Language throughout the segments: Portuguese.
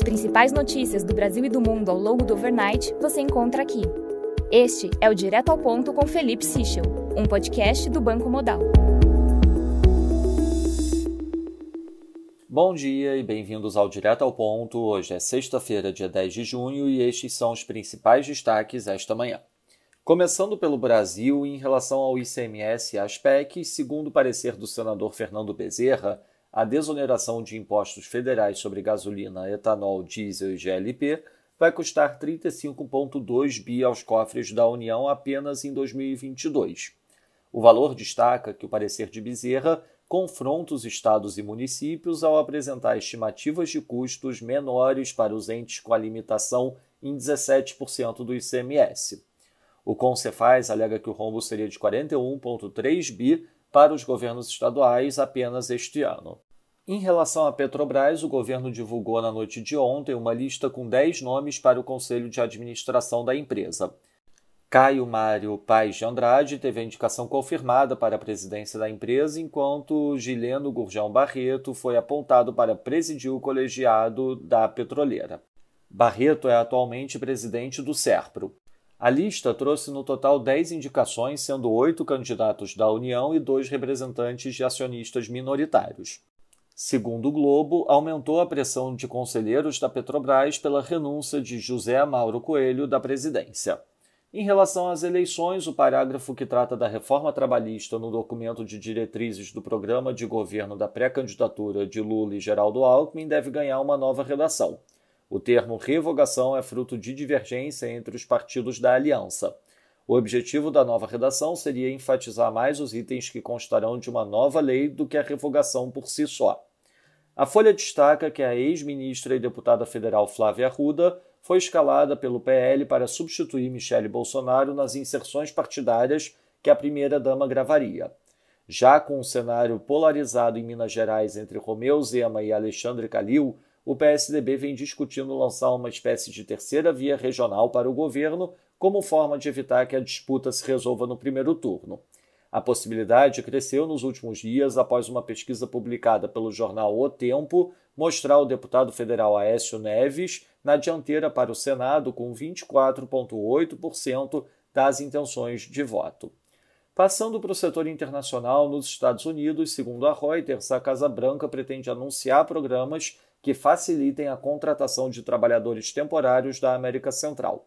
As principais notícias do Brasil e do mundo ao longo do overnight você encontra aqui. Este é o Direto ao Ponto com Felipe Sichel, um podcast do Banco Modal. Bom dia e bem-vindos ao Direto ao Ponto. Hoje é sexta-feira, dia 10 de junho, e estes são os principais destaques esta manhã. Começando pelo Brasil, em relação ao ICMS e às PECs, segundo o parecer do senador Fernando Bezerra, a desoneração de impostos federais sobre gasolina, etanol, diesel e GLP vai custar 35,2 bi aos cofres da União apenas em 2022. O valor destaca que o parecer de Bezerra confronta os estados e municípios ao apresentar estimativas de custos menores para os entes com a limitação em 17% do ICMS. O Concefaz alega que o rombo seria de 41,3 bi para os governos estaduais apenas este ano. Em relação à Petrobras, o governo divulgou na noite de ontem uma lista com 10 nomes para o conselho de administração da empresa. Caio Mário Paes de Andrade teve a indicação confirmada para a presidência da empresa, enquanto Gileno Gurjão Barreto foi apontado para presidir o colegiado da petroleira. Barreto é atualmente presidente do SERPRO. A lista trouxe no total 10 indicações, sendo oito candidatos da União e dois representantes de acionistas minoritários. Segundo o Globo, aumentou a pressão de conselheiros da Petrobras pela renúncia de José Mauro Coelho da presidência. Em relação às eleições, o parágrafo que trata da reforma trabalhista no documento de diretrizes do programa de governo da pré-candidatura de Lula e Geraldo Alckmin deve ganhar uma nova redação. O termo revogação é fruto de divergência entre os partidos da aliança. O objetivo da nova redação seria enfatizar mais os itens que constarão de uma nova lei do que a revogação por si só. A Folha destaca que a ex-ministra e deputada federal Flávia Arruda foi escalada pelo PL para substituir Michele Bolsonaro nas inserções partidárias que a primeira-dama gravaria. Já com um cenário polarizado em Minas Gerais entre Romeu Zema e Alexandre Calil, o PSDB vem discutindo lançar uma espécie de terceira via regional para o governo, como forma de evitar que a disputa se resolva no primeiro turno. A possibilidade cresceu nos últimos dias após uma pesquisa publicada pelo jornal O Tempo mostrar o deputado federal Aécio Neves na dianteira para o Senado com 24,8% das intenções de voto. Passando para o setor internacional, nos Estados Unidos, segundo a Reuters, a Casa Branca pretende anunciar programas que facilitem a contratação de trabalhadores temporários da América Central.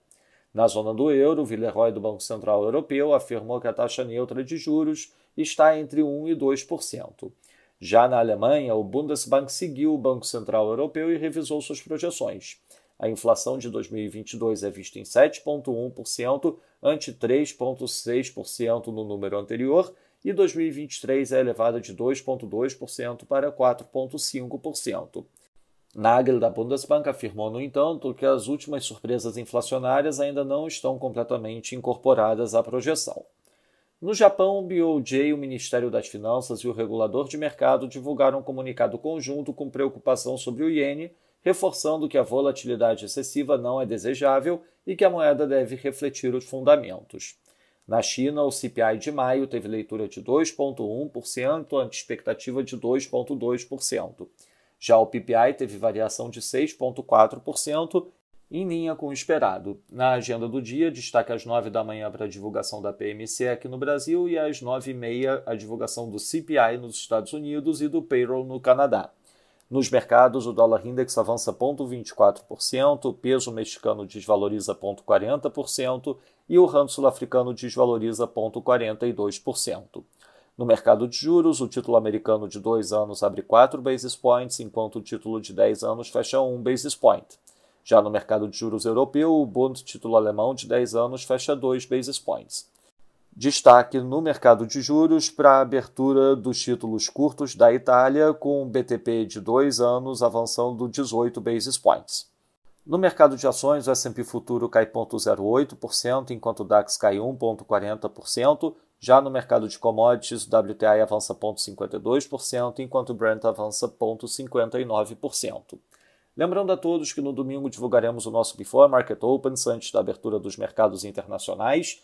Na zona do euro, Villeroy do Banco Central Europeu afirmou que a taxa neutra de juros está entre 1 e 2%. Já na Alemanha, o Bundesbank seguiu o Banco Central Europeu e revisou suas projeções. A inflação de 2022 é vista em 7,1%, ante 3,6% no número anterior, e 2023 é elevada de 2,2% para 4,5%. Nagel, da Bundesbank, afirmou, no entanto, que as últimas surpresas inflacionárias ainda não estão completamente incorporadas à projeção. No Japão, o BOJ, o Ministério das Finanças e o regulador de mercado divulgaram um comunicado conjunto com preocupação sobre o iene, reforçando que a volatilidade excessiva não é desejável e que a moeda deve refletir os fundamentos. Na China, o CPI de maio teve leitura de 2,1% ante expectativa de 2,2%. Já o PPI teve variação de 6,4%, em linha com o esperado. Na agenda do dia, destaque às 9 da manhã para a divulgação da PMC aqui no Brasil e às 9 e meia a divulgação do CPI nos Estados Unidos e do payroll no Canadá. Nos mercados, o dólar index avança 0,24%, o peso mexicano desvaloriza 0,40% e o rand sul-africano desvaloriza 0,42%. No mercado de juros, o título americano de 2 anos abre 4 basis points, enquanto o título de 10 anos fecha 1 basis point. Já no mercado de juros europeu, o Bund título alemão de 10 anos fecha 2 basis points. Destaque no mercado de juros para a abertura dos títulos curtos da Itália, com o BTP de 2 anos avançando 18 basis points. No mercado de ações, o S&P futuro cai 0,08%, enquanto o DAX cai 1,40%, já no mercado de commodities, o WTI avança 0,52%, enquanto o Brent avança 0,59%. Lembrando a todos que no domingo divulgaremos o nosso Before Market Opens antes da abertura dos mercados internacionais.